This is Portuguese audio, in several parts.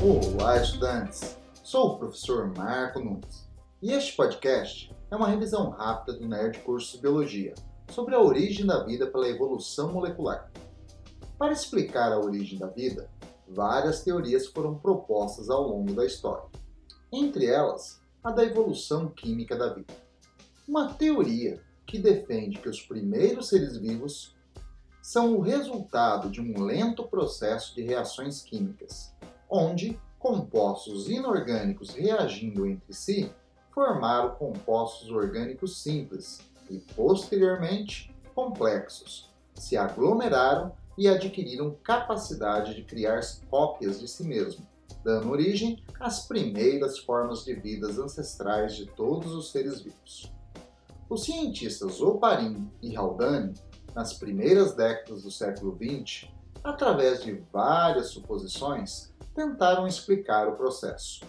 Olá, estudantes! Sou o professor Marco Nunes e este podcast é uma revisão rápida do Nerd Curso de Biologia sobre a origem da vida pela evolução molecular. Para explicar a origem da vida, várias teorias foram propostas ao longo da história, entre elas a da evolução química da vida. Uma teoria que defende que os primeiros seres vivos são o resultado de um lento processo de reações químicas, onde compostos inorgânicos reagindo entre si formaram compostos orgânicos simples e, posteriormente, complexos, se aglomeraram e adquiriram capacidade de criar cópias de si mesmo, dando origem às primeiras formas de vidas ancestrais de todos os seres vivos. Os cientistas Oparin e Haldane, nas primeiras décadas do século XX, através de várias suposições, tentaram explicar o processo.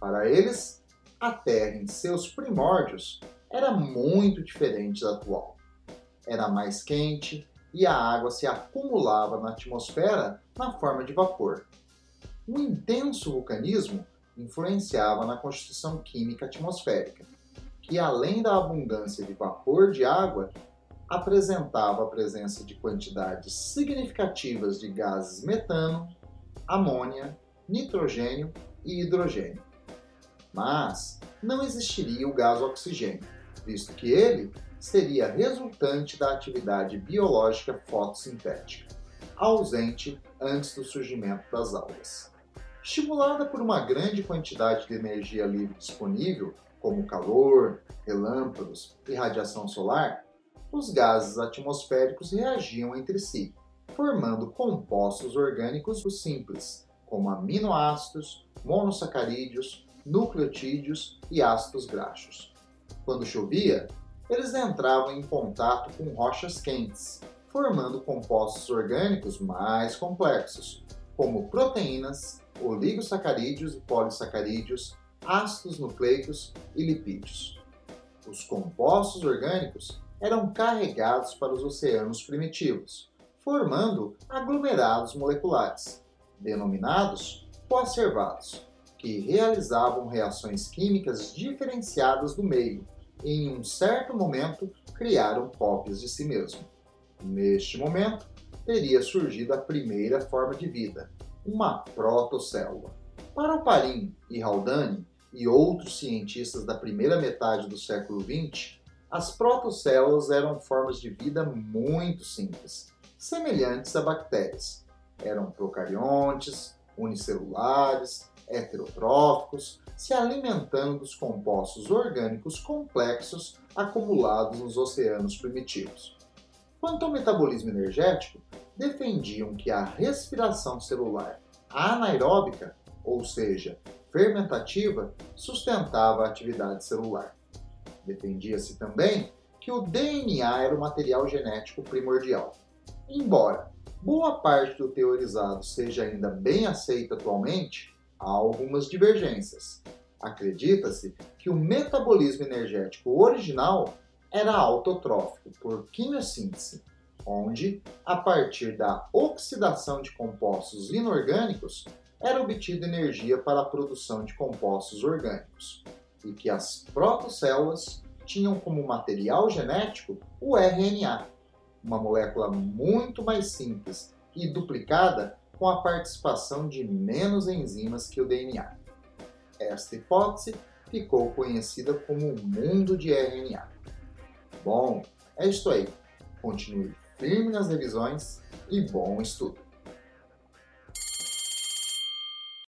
Para eles, a Terra em seus primórdios era muito diferente da atual. Era mais quente e a água se acumulava na atmosfera na forma de vapor. Um intenso vulcanismo influenciava na constituição química atmosférica, que além da abundância de vapor de água, apresentava a presença de quantidades significativas de gases metano, amônia, nitrogênio e hidrogênio. Mas não existiria o gás oxigênio, visto que ele seria resultante da atividade biológica fotossintética, ausente antes do surgimento das algas. Estimulada por uma grande quantidade de energia livre disponível, como calor, relâmpagos e radiação solar, os gases atmosféricos reagiam entre si, formando compostos orgânicos simples, como aminoácidos, monossacarídeos, nucleotídeos e ácidos graxos. Quando chovia, eles entravam em contato com rochas quentes, formando compostos orgânicos mais complexos, como proteínas, oligosacarídeos e polissacarídeos, ácidos nucleicos e lipídios. Os compostos orgânicos eram carregados para os oceanos primitivos, formando aglomerados moleculares, denominados coacervados, que realizavam reações químicas diferenciadas do meio e, em um certo momento, criaram cópias de si mesmo. Neste momento, teria surgido a primeira forma de vida, uma protocélula. Para o Parin e Haldane e outros cientistas da primeira metade do século XX, as protocélulas eram formas de vida muito simples, semelhantes a bactérias. Eram procariontes, unicelulares, heterotróficos, se alimentando dos compostos orgânicos complexos acumulados nos oceanos primitivos. Quanto ao metabolismo energético, defendiam que a respiração celular anaeróbica, ou seja, fermentativa, sustentava a atividade celular. Defendia-se também que o DNA era o material genético primordial. Embora boa parte do teorizado seja ainda bem aceito atualmente, há algumas divergências. Acredita-se que o metabolismo energético original era autotrófico por quimiossíntese, onde, a partir da oxidação de compostos inorgânicos, era obtida energia para a produção de compostos orgânicos e que as protocélulas tinham como material genético o RNA, uma molécula muito mais simples e duplicada com a participação de menos enzimas que o DNA. Esta hipótese ficou conhecida como o mundo de RNA. Bom, é isso aí. Continue firme nas revisões e bom estudo!